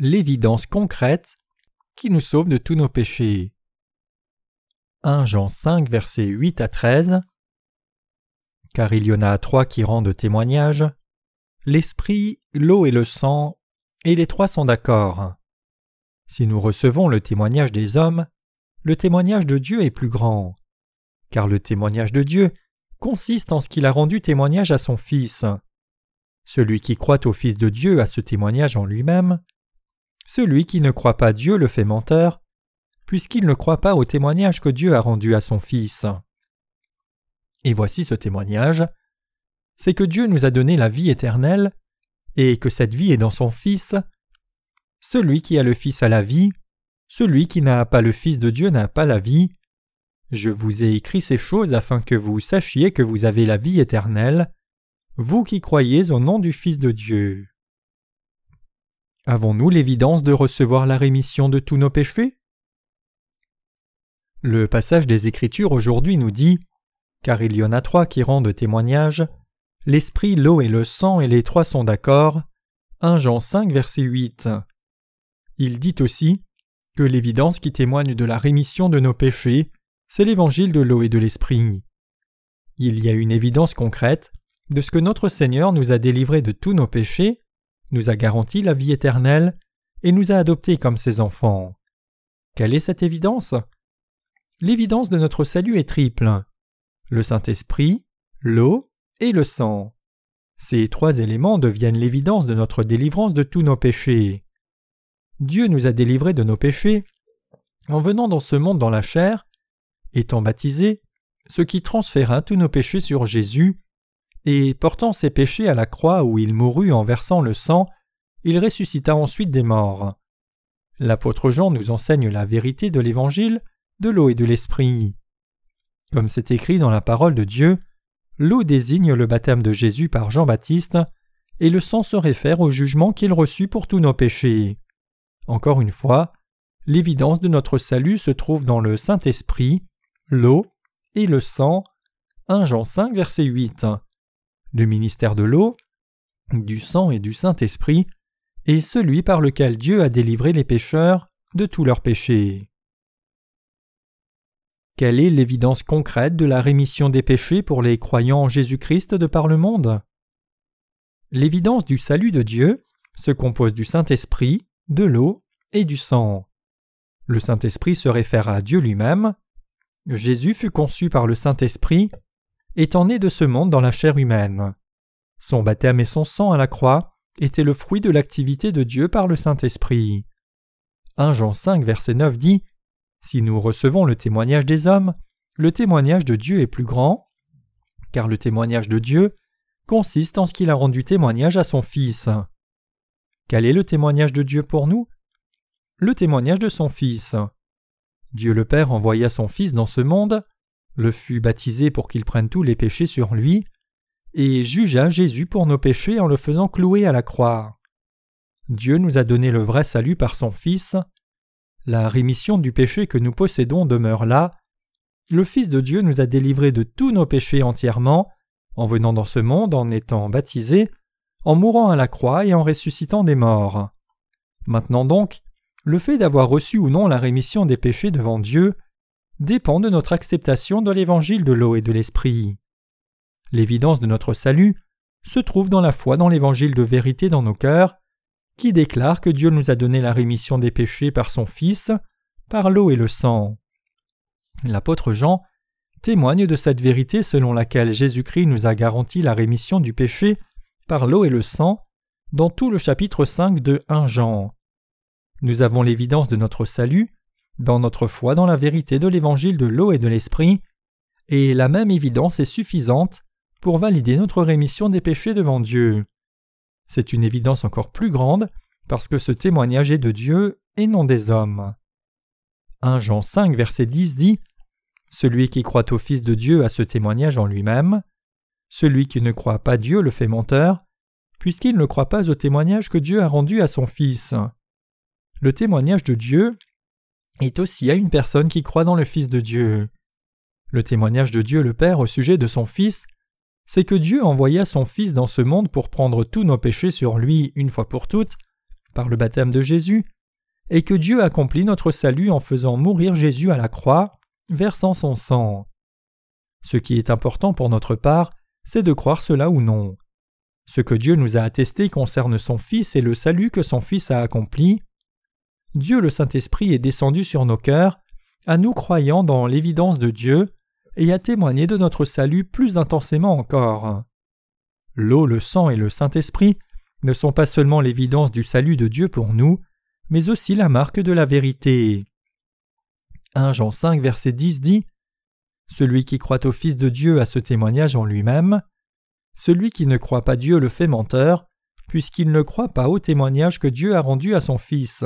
l'évidence concrète qui nous sauve de tous nos péchés. 1 Jean 5 versets 8 à 13 Car il y en a trois qui rendent témoignage, l'esprit, l'eau et le sang, et les trois sont d'accord. Si nous recevons le témoignage des hommes, le témoignage de Dieu est plus grand. Car le témoignage de Dieu consiste en ce qu'il a rendu témoignage à son Fils. Celui qui croit au Fils de Dieu a ce témoignage en lui-même. Celui qui ne croit pas Dieu le fait menteur, puisqu'il ne croit pas au témoignage que Dieu a rendu à son Fils. Et voici ce témoignage. C'est que Dieu nous a donné la vie éternelle, et que cette vie est dans son Fils. Celui qui a le Fils a la vie, celui qui n'a pas le Fils de Dieu n'a pas la vie. Je vous ai écrit ces choses afin que vous sachiez que vous avez la vie éternelle vous qui croyez au nom du Fils de Dieu. Avons-nous l'évidence de recevoir la rémission de tous nos péchés? Le passage des Écritures aujourd'hui nous dit Car il y en a trois qui rendent témoignage l'esprit, l'eau et le sang, et les trois sont d'accord. 1 Jean 5, verset 8. Il dit aussi que l'évidence qui témoigne de la rémission de nos péchés, c'est l'évangile de l'eau et de l'esprit. Il y a une évidence concrète de ce que notre Seigneur nous a délivrés de tous nos péchés, nous a garanti la vie éternelle et nous a adoptés comme ses enfants. Quelle est cette évidence? L'évidence de notre salut est triple le Saint-Esprit, l'eau et le sang. Ces trois éléments deviennent l'évidence de notre délivrance de tous nos péchés. Dieu nous a délivrés de nos péchés en venant dans ce monde dans la chair, étant baptisé, ce qui transféra tous nos péchés sur Jésus et portant ses péchés à la croix où il mourut en versant le sang, il ressuscita ensuite des morts. L'apôtre Jean nous enseigne la vérité de l'Évangile, de l'eau et de l'Esprit. Comme c'est écrit dans la parole de Dieu, l'eau désigne le baptême de Jésus par Jean-Baptiste, et le sang se réfère au jugement qu'il reçut pour tous nos péchés. Encore une fois, l'évidence de notre salut se trouve dans le Saint-Esprit, l'eau et le sang. 1 Jean 5, verset 8 le ministère de l'eau, du sang et du Saint-Esprit, est celui par lequel Dieu a délivré les pécheurs de tous leurs péchés. Quelle est l'évidence concrète de la rémission des péchés pour les croyants en Jésus-Christ de par le monde? L'évidence du salut de Dieu se compose du Saint-Esprit, de l'eau et du sang. Le Saint-Esprit se réfère à Dieu lui-même. Jésus fut conçu par le Saint-Esprit étant né de ce monde dans la chair humaine. Son baptême et son sang à la croix étaient le fruit de l'activité de Dieu par le Saint-Esprit. 1 Jean 5 verset 9 dit Si nous recevons le témoignage des hommes, le témoignage de Dieu est plus grand, car le témoignage de Dieu consiste en ce qu'il a rendu témoignage à son Fils. Quel est le témoignage de Dieu pour nous? Le témoignage de son Fils. Dieu le Père envoya son Fils dans ce monde le fut baptisé pour qu'il prenne tous les péchés sur lui, et jugea Jésus pour nos péchés en le faisant clouer à la croix. Dieu nous a donné le vrai salut par son Fils. La rémission du péché que nous possédons demeure là. Le Fils de Dieu nous a délivrés de tous nos péchés entièrement, en venant dans ce monde, en étant baptisé, en mourant à la croix et en ressuscitant des morts. Maintenant donc, le fait d'avoir reçu ou non la rémission des péchés devant Dieu dépend de notre acceptation de l'évangile de l'eau et de l'esprit. L'évidence de notre salut se trouve dans la foi dans l'évangile de vérité dans nos cœurs, qui déclare que Dieu nous a donné la rémission des péchés par son Fils, par l'eau et le sang. L'apôtre Jean témoigne de cette vérité selon laquelle Jésus-Christ nous a garanti la rémission du péché par l'eau et le sang dans tout le chapitre 5 de 1 Jean. Nous avons l'évidence de notre salut dans notre foi dans la vérité de l'évangile de l'eau et de l'esprit, et la même évidence est suffisante pour valider notre rémission des péchés devant Dieu. C'est une évidence encore plus grande parce que ce témoignage est de Dieu et non des hommes. 1 Jean 5 verset 10 dit Celui qui croit au Fils de Dieu a ce témoignage en lui-même. Celui qui ne croit pas Dieu le fait menteur, puisqu'il ne croit pas au témoignage que Dieu a rendu à son Fils. Le témoignage de Dieu est aussi à une personne qui croit dans le Fils de Dieu. Le témoignage de Dieu le Père au sujet de son Fils, c'est que Dieu envoya son Fils dans ce monde pour prendre tous nos péchés sur lui une fois pour toutes, par le baptême de Jésus, et que Dieu accomplit notre salut en faisant mourir Jésus à la croix, versant son sang. Ce qui est important pour notre part, c'est de croire cela ou non. Ce que Dieu nous a attesté concerne son Fils et le salut que son Fils a accompli. Dieu le Saint-Esprit est descendu sur nos cœurs, à nous croyant dans l'évidence de Dieu, et a témoigné de notre salut plus intensément encore. L'eau, le sang et le Saint-Esprit ne sont pas seulement l'évidence du salut de Dieu pour nous, mais aussi la marque de la vérité. 1 Jean 5 verset 10 dit Celui qui croit au Fils de Dieu a ce témoignage en lui-même. Celui qui ne croit pas Dieu le fait menteur, puisqu'il ne croit pas au témoignage que Dieu a rendu à son Fils.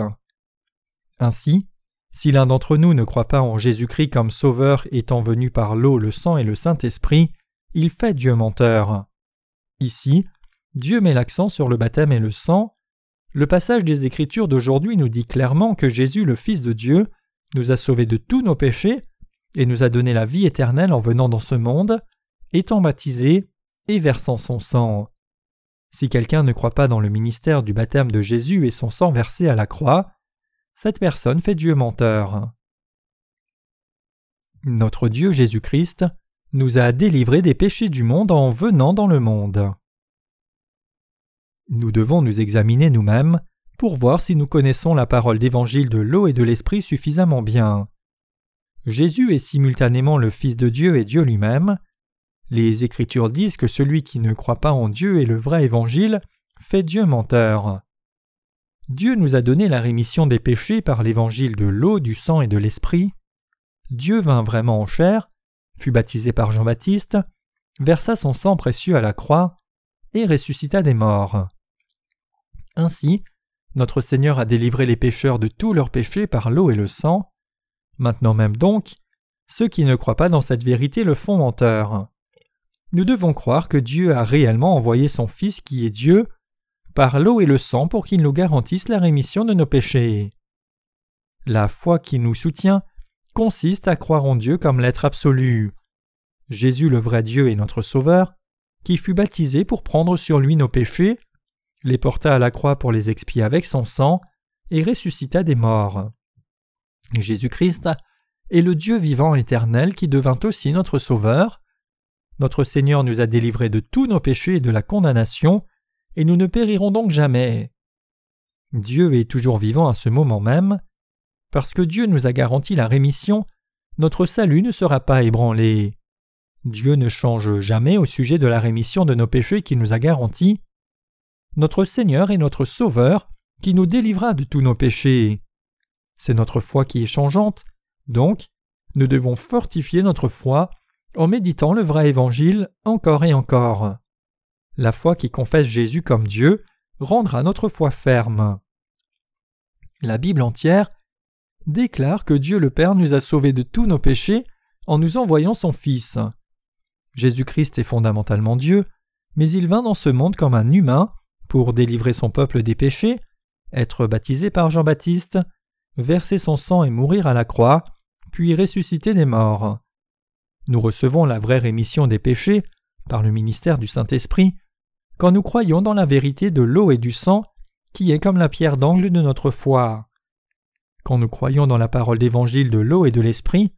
Ainsi, si l'un d'entre nous ne croit pas en Jésus-Christ comme Sauveur étant venu par l'eau, le sang et le Saint-Esprit, il fait Dieu menteur. Ici, Dieu met l'accent sur le baptême et le sang. Le passage des Écritures d'aujourd'hui nous dit clairement que Jésus, le Fils de Dieu, nous a sauvés de tous nos péchés et nous a donné la vie éternelle en venant dans ce monde, étant baptisé et versant son sang. Si quelqu'un ne croit pas dans le ministère du baptême de Jésus et son sang versé à la croix, cette personne fait Dieu menteur. Notre Dieu Jésus-Christ nous a délivrés des péchés du monde en venant dans le monde. Nous devons nous examiner nous-mêmes pour voir si nous connaissons la parole d'évangile de l'eau et de l'esprit suffisamment bien. Jésus est simultanément le Fils de Dieu et Dieu lui-même. Les Écritures disent que celui qui ne croit pas en Dieu et le vrai évangile fait Dieu menteur. Dieu nous a donné la rémission des péchés par l'évangile de l'eau, du sang et de l'esprit. Dieu vint vraiment en chair, fut baptisé par Jean-Baptiste, versa son sang précieux à la croix et ressuscita des morts. Ainsi, notre Seigneur a délivré les pécheurs de tous leurs péchés par l'eau et le sang. Maintenant même donc, ceux qui ne croient pas dans cette vérité le font menteur. Nous devons croire que Dieu a réellement envoyé son Fils qui est Dieu par l'eau et le sang pour qu'il nous garantisse la rémission de nos péchés. La foi qui nous soutient consiste à croire en Dieu comme l'être absolu. Jésus le vrai Dieu est notre Sauveur, qui fut baptisé pour prendre sur lui nos péchés, les porta à la croix pour les expier avec son sang, et ressuscita des morts. Jésus-Christ est le Dieu vivant éternel qui devint aussi notre Sauveur. Notre Seigneur nous a délivrés de tous nos péchés et de la condamnation, et nous ne périrons donc jamais. Dieu est toujours vivant à ce moment même. Parce que Dieu nous a garanti la rémission, notre salut ne sera pas ébranlé. Dieu ne change jamais au sujet de la rémission de nos péchés qu'il nous a garantis. Notre Seigneur est notre Sauveur qui nous délivra de tous nos péchés. C'est notre foi qui est changeante, donc nous devons fortifier notre foi en méditant le vrai évangile encore et encore. La foi qui confesse Jésus comme Dieu rendra notre foi ferme. La Bible entière déclare que Dieu le Père nous a sauvés de tous nos péchés en nous envoyant son Fils. Jésus-Christ est fondamentalement Dieu, mais il vint dans ce monde comme un humain pour délivrer son peuple des péchés, être baptisé par Jean-Baptiste, verser son sang et mourir à la croix, puis ressusciter des morts. Nous recevons la vraie rémission des péchés par le ministère du Saint-Esprit quand nous croyons dans la vérité de l'eau et du sang, qui est comme la pierre d'angle de notre foi. Quand nous croyons dans la parole d'évangile de l'eau et de l'esprit,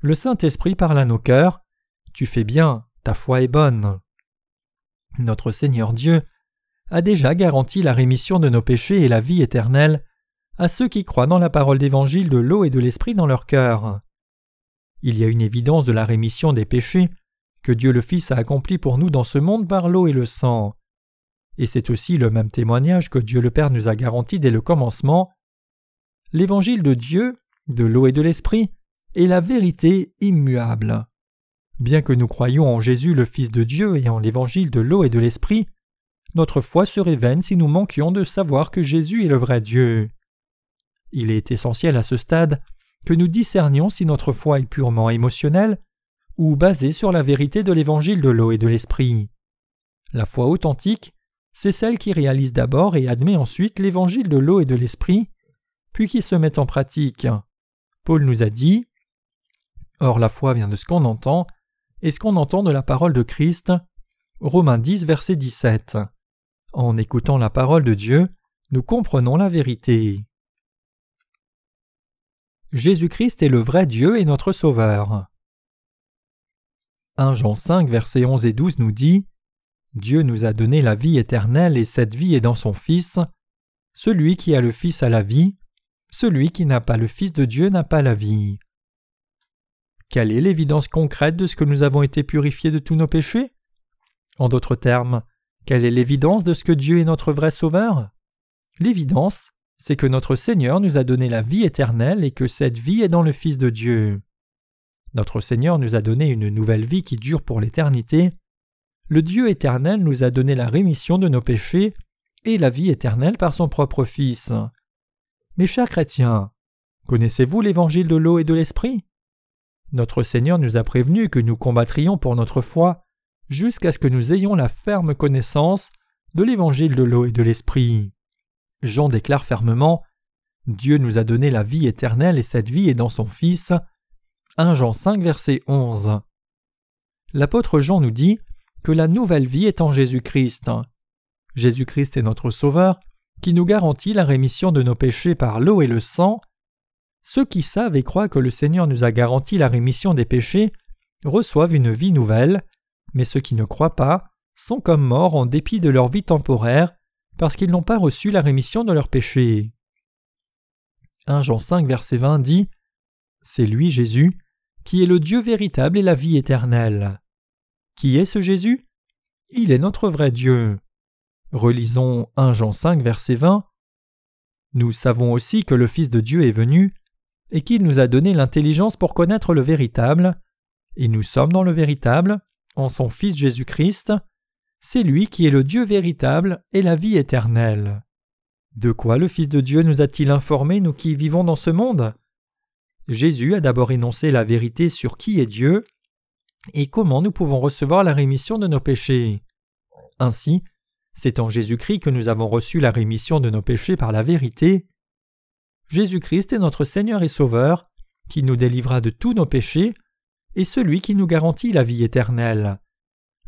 le Saint-Esprit parle à nos cœurs. Tu fais bien, ta foi est bonne. Notre Seigneur Dieu a déjà garanti la rémission de nos péchés et la vie éternelle à ceux qui croient dans la parole d'évangile de l'eau et de l'esprit dans leur cœur. Il y a une évidence de la rémission des péchés que Dieu le Fils a accompli pour nous dans ce monde par l'eau et le sang. Et c'est aussi le même témoignage que Dieu le Père nous a garanti dès le commencement. L'évangile de Dieu, de l'eau et de l'esprit, est la vérité immuable. Bien que nous croyions en Jésus le Fils de Dieu et en l'évangile de l'eau et de l'esprit, notre foi serait vaine si nous manquions de savoir que Jésus est le vrai Dieu. Il est essentiel à ce stade que nous discernions si notre foi est purement émotionnelle ou basée sur la vérité de l'évangile de l'eau et de l'esprit. La foi authentique, c'est celle qui réalise d'abord et admet ensuite l'évangile de l'eau et de l'esprit, puis qui se met en pratique. Paul nous a dit Or la foi vient de ce qu'on entend, et ce qu'on entend de la parole de Christ. Romains 10, verset 17. En écoutant la parole de Dieu, nous comprenons la vérité. Jésus-Christ est le vrai Dieu et notre Sauveur. 1 Jean 5, versets 11 et 12 nous dit Dieu nous a donné la vie éternelle et cette vie est dans son Fils. Celui qui a le Fils a la vie, celui qui n'a pas le Fils de Dieu n'a pas la vie. Quelle est l'évidence concrète de ce que nous avons été purifiés de tous nos péchés? En d'autres termes, quelle est l'évidence de ce que Dieu est notre vrai Sauveur? L'évidence, c'est que notre Seigneur nous a donné la vie éternelle et que cette vie est dans le Fils de Dieu. Notre Seigneur nous a donné une nouvelle vie qui dure pour l'éternité. Le Dieu éternel nous a donné la rémission de nos péchés et la vie éternelle par son propre Fils. Mes chers chrétiens, connaissez-vous l'évangile de l'eau et de l'esprit? Notre Seigneur nous a prévenus que nous combattrions pour notre foi jusqu'à ce que nous ayons la ferme connaissance de l'évangile de l'eau et de l'esprit. Jean déclare fermement Dieu nous a donné la vie éternelle et cette vie est dans son Fils. 1 Jean 5, verset 11. L'apôtre Jean nous dit que la nouvelle vie est en Jésus-Christ. Jésus-Christ est notre Sauveur, qui nous garantit la rémission de nos péchés par l'eau et le sang. Ceux qui savent et croient que le Seigneur nous a garanti la rémission des péchés reçoivent une vie nouvelle, mais ceux qui ne croient pas sont comme morts en dépit de leur vie temporaire, parce qu'ils n'ont pas reçu la rémission de leurs péchés. 1 Jean 5, verset 20 dit C'est lui, Jésus, qui est le Dieu véritable et la vie éternelle. Qui est ce Jésus? Il est notre vrai Dieu. Relisons 1 Jean 5 verset 20. Nous savons aussi que le Fils de Dieu est venu et qu'il nous a donné l'intelligence pour connaître le véritable, et nous sommes dans le véritable, en son Fils Jésus-Christ. C'est lui qui est le Dieu véritable et la vie éternelle. De quoi le Fils de Dieu nous a-t-il informés, nous qui vivons dans ce monde? Jésus a d'abord énoncé la vérité sur qui est Dieu et comment nous pouvons recevoir la rémission de nos péchés. Ainsi, c'est en Jésus-Christ que nous avons reçu la rémission de nos péchés par la vérité. Jésus-Christ est notre Seigneur et Sauveur, qui nous délivra de tous nos péchés, et celui qui nous garantit la vie éternelle.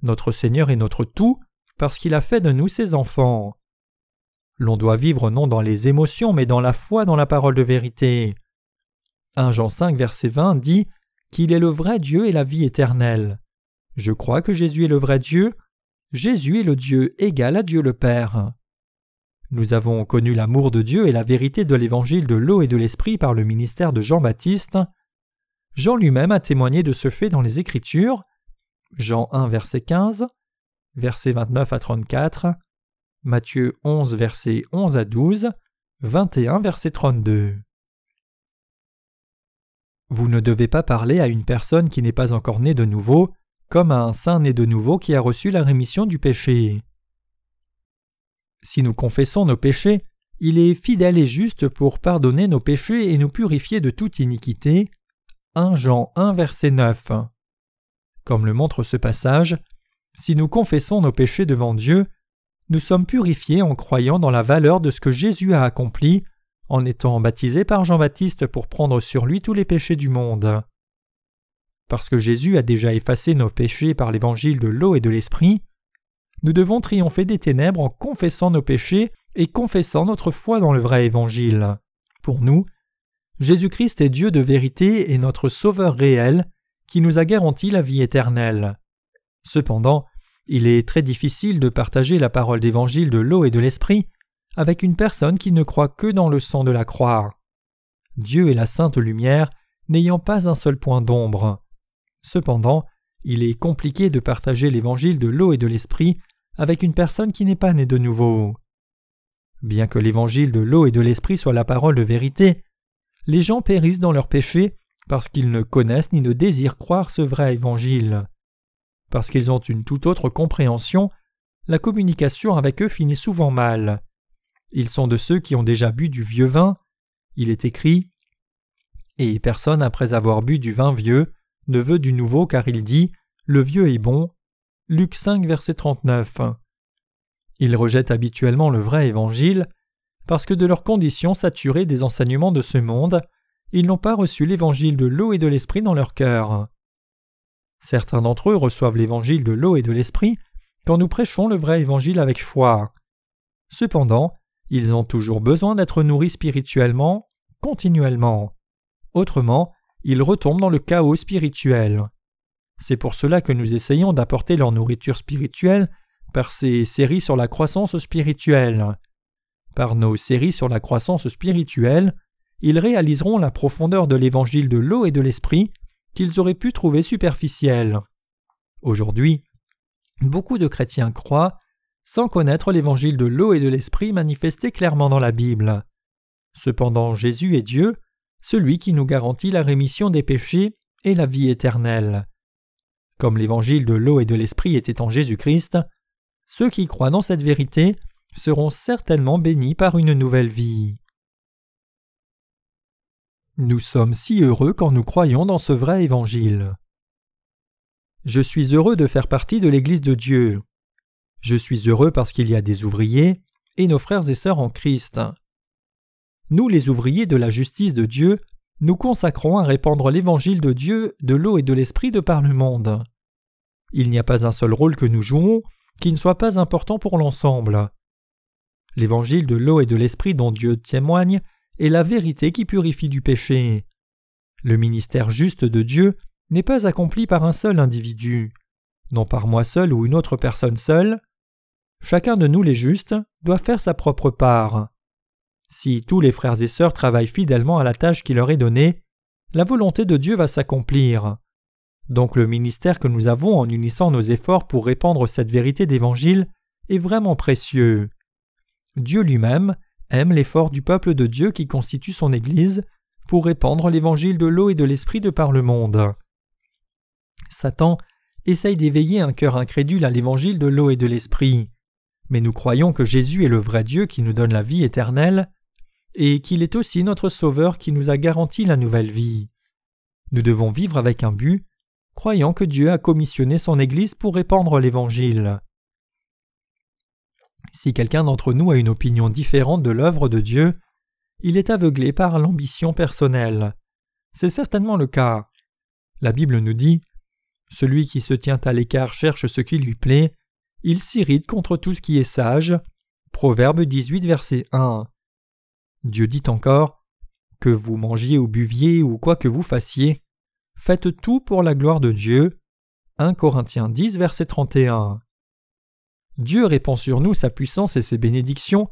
Notre Seigneur est notre tout, parce qu'il a fait de nous ses enfants. L'on doit vivre non dans les émotions, mais dans la foi dans la parole de vérité. 1 Jean 5, verset 20 dit qu'il est le vrai Dieu et la vie éternelle. Je crois que Jésus est le vrai Dieu. Jésus est le Dieu égal à Dieu le Père. Nous avons connu l'amour de Dieu et la vérité de l'évangile de l'eau et de l'esprit par le ministère de Jean-Baptiste. Jean lui-même a témoigné de ce fait dans les Écritures. Jean 1 verset 15, verset 29 à 34, Matthieu 11 verset 11 à 12, 21 verset 32. Vous ne devez pas parler à une personne qui n'est pas encore née de nouveau, comme à un saint né de nouveau qui a reçu la rémission du péché. Si nous confessons nos péchés, il est fidèle et juste pour pardonner nos péchés et nous purifier de toute iniquité. 1 Jean 1 verset 9. Comme le montre ce passage, si nous confessons nos péchés devant Dieu, nous sommes purifiés en croyant dans la valeur de ce que Jésus a accompli en étant baptisé par Jean-Baptiste pour prendre sur lui tous les péchés du monde. Parce que Jésus a déjà effacé nos péchés par l'évangile de l'eau et de l'esprit, nous devons triompher des ténèbres en confessant nos péchés et confessant notre foi dans le vrai évangile. Pour nous, Jésus-Christ est Dieu de vérité et notre Sauveur réel qui nous a garanti la vie éternelle. Cependant, il est très difficile de partager la parole d'évangile de l'eau et de l'esprit avec une personne qui ne croit que dans le sang de la croix. Dieu est la sainte lumière, n'ayant pas un seul point d'ombre. Cependant, il est compliqué de partager l'évangile de l'eau et de l'esprit avec une personne qui n'est pas née de nouveau. Bien que l'évangile de l'eau et de l'esprit soit la parole de vérité, les gens périssent dans leurs péchés parce qu'ils ne connaissent ni ne désirent croire ce vrai évangile. Parce qu'ils ont une toute autre compréhension, la communication avec eux finit souvent mal. Ils sont de ceux qui ont déjà bu du vieux vin. Il est écrit Et personne, après avoir bu du vin vieux, ne veut du nouveau, car il dit Le vieux est bon. Luc 5, verset 39. Ils rejettent habituellement le vrai évangile, parce que de leur condition saturée des enseignements de ce monde, ils n'ont pas reçu l'évangile de l'eau et de l'esprit dans leur cœur. Certains d'entre eux reçoivent l'évangile de l'eau et de l'esprit quand nous prêchons le vrai évangile avec foi. Cependant, Ils ont toujours besoin d'être nourris spirituellement, continuellement. Autrement, ils retombent dans le chaos spirituel. C'est pour cela que nous essayons d'apporter leur nourriture spirituelle par ces séries sur la croissance spirituelle. Par nos séries sur la croissance spirituelle, ils réaliseront la profondeur de l'évangile de l'eau et de l'esprit qu'ils auraient pu trouver superficielle. Aujourd'hui, beaucoup de chrétiens croient sans connaître l'évangile de l'eau et de l'esprit manifesté clairement dans la Bible. Cependant Jésus est Dieu, celui qui nous garantit la rémission des péchés et la vie éternelle. Comme l'évangile de l'eau et de l'esprit était en Jésus-Christ, ceux qui croient dans cette vérité seront certainement bénis par une nouvelle vie. Nous sommes si heureux quand nous croyons dans ce vrai évangile. Je suis heureux de faire partie de l'Église de Dieu. Je suis heureux parce qu'il y a des ouvriers et nos frères et sœurs en Christ. Nous, les ouvriers de la justice de Dieu, nous consacrons à répandre l'évangile de Dieu, de l'eau et de l'esprit de par le monde. Il n'y a pas un seul rôle que nous jouons qui ne soit pas important pour l'ensemble. L'évangile de l'eau et de l'esprit dont Dieu témoigne est la vérité qui purifie du péché. Le ministère juste de Dieu n'est pas accompli par un seul individu, non par moi seul ou une autre personne seule. Chacun de nous les justes doit faire sa propre part. Si tous les frères et sœurs travaillent fidèlement à la tâche qui leur est donnée, la volonté de Dieu va s'accomplir. Donc le ministère que nous avons en unissant nos efforts pour répandre cette vérité d'Évangile est vraiment précieux. Dieu lui-même aime l'effort du peuple de Dieu qui constitue son Église pour répandre l'Évangile de l'eau et de l'Esprit de par le monde. Satan essaye d'éveiller un cœur incrédule à l'Évangile de l'eau et de l'Esprit. Mais nous croyons que Jésus est le vrai Dieu qui nous donne la vie éternelle, et qu'il est aussi notre Sauveur qui nous a garanti la nouvelle vie. Nous devons vivre avec un but, croyant que Dieu a commissionné son Église pour répandre l'Évangile. Si quelqu'un d'entre nous a une opinion différente de l'œuvre de Dieu, il est aveuglé par l'ambition personnelle. C'est certainement le cas. La Bible nous dit Celui qui se tient à l'écart cherche ce qui lui plaît, il s'irrite contre tout ce qui est sage. Proverbe 18, verset 1. Dieu dit encore Que vous mangiez ou buviez ou quoi que vous fassiez, faites tout pour la gloire de Dieu. 1 Corinthiens 10, verset 31. Dieu répand sur nous sa puissance et ses bénédictions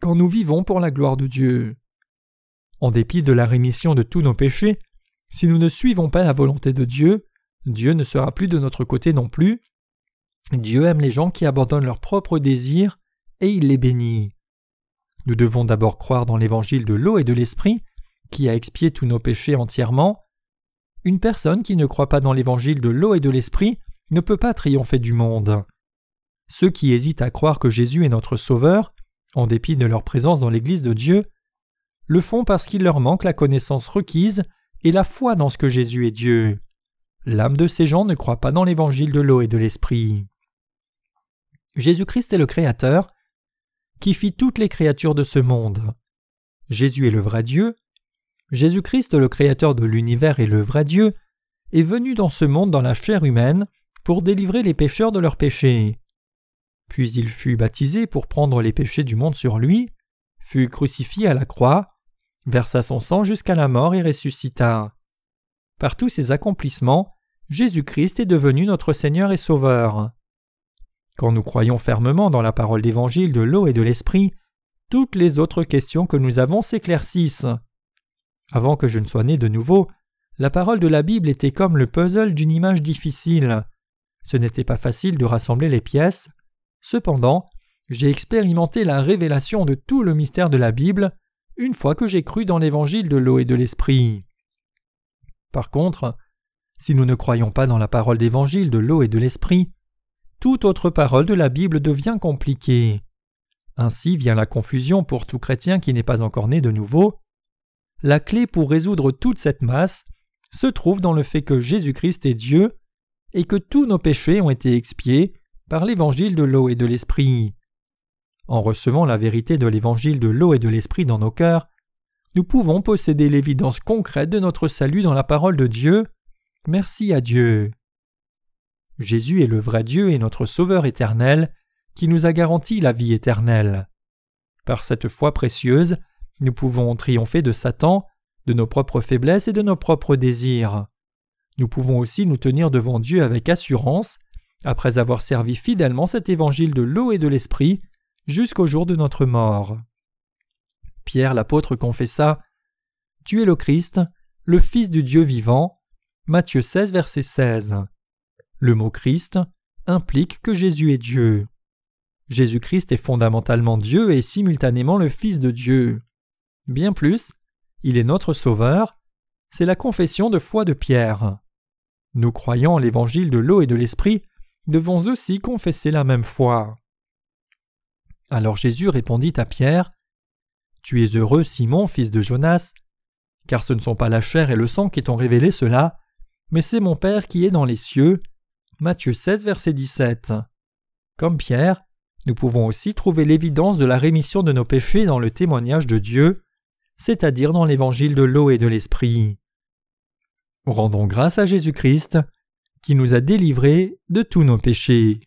quand nous vivons pour la gloire de Dieu. En dépit de la rémission de tous nos péchés, si nous ne suivons pas la volonté de Dieu, Dieu ne sera plus de notre côté non plus. Dieu aime les gens qui abandonnent leurs propres désirs et il les bénit. Nous devons d'abord croire dans l'évangile de l'eau et de l'esprit, qui a expié tous nos péchés entièrement. Une personne qui ne croit pas dans l'évangile de l'eau et de l'esprit ne peut pas triompher du monde. Ceux qui hésitent à croire que Jésus est notre Sauveur, en dépit de leur présence dans l'Église de Dieu, le font parce qu'il leur manque la connaissance requise et la foi dans ce que Jésus est Dieu. L'âme de ces gens ne croit pas dans l'évangile de l'eau et de l'esprit. Jésus-Christ est le Créateur, qui fit toutes les créatures de ce monde. Jésus est le vrai Dieu. Jésus-Christ, le Créateur de l'univers et le vrai Dieu, est venu dans ce monde dans la chair humaine pour délivrer les pécheurs de leurs péchés. Puis il fut baptisé pour prendre les péchés du monde sur lui, fut crucifié à la croix, versa son sang jusqu'à la mort et ressuscita. Par tous ces accomplissements, Jésus-Christ est devenu notre Seigneur et Sauveur. Quand nous croyons fermement dans la parole d'évangile de l'eau et de l'esprit, toutes les autres questions que nous avons s'éclaircissent. Avant que je ne sois né de nouveau, la parole de la Bible était comme le puzzle d'une image difficile. Ce n'était pas facile de rassembler les pièces. Cependant, j'ai expérimenté la révélation de tout le mystère de la Bible une fois que j'ai cru dans l'évangile de l'eau et de l'esprit. Par contre, si nous ne croyons pas dans la parole d'évangile de l'eau et de l'esprit, toute autre parole de la Bible devient compliquée. Ainsi vient la confusion pour tout chrétien qui n'est pas encore né de nouveau. La clé pour résoudre toute cette masse se trouve dans le fait que Jésus-Christ est Dieu et que tous nos péchés ont été expiés par l'évangile de l'eau et de l'esprit. En recevant la vérité de l'évangile de l'eau et de l'esprit dans nos cœurs, nous pouvons posséder l'évidence concrète de notre salut dans la parole de Dieu. Merci à Dieu. Jésus est le vrai Dieu et notre Sauveur éternel, qui nous a garanti la vie éternelle. Par cette foi précieuse, nous pouvons triompher de Satan, de nos propres faiblesses et de nos propres désirs. Nous pouvons aussi nous tenir devant Dieu avec assurance, après avoir servi fidèlement cet évangile de l'eau et de l'esprit, jusqu'au jour de notre mort. Pierre l'apôtre confessa Tu es le Christ, le Fils du Dieu vivant. Matthieu 16, verset 16. Le mot Christ implique que Jésus est Dieu. Jésus-Christ est fondamentalement Dieu et simultanément le Fils de Dieu. Bien plus, il est notre Sauveur. C'est la confession de foi de Pierre. Nous croyons en l'évangile de l'eau et de l'esprit devons aussi confesser la même foi. Alors Jésus répondit à Pierre Tu es heureux, Simon, fils de Jonas, car ce ne sont pas la chair et le sang qui t'ont révélé cela, mais c'est mon Père qui est dans les cieux. Matthieu 16, verset 17. Comme Pierre, nous pouvons aussi trouver l'évidence de la rémission de nos péchés dans le témoignage de Dieu, c'est-à-dire dans l'évangile de l'eau et de l'esprit. Rendons grâce à Jésus-Christ, qui nous a délivrés de tous nos péchés.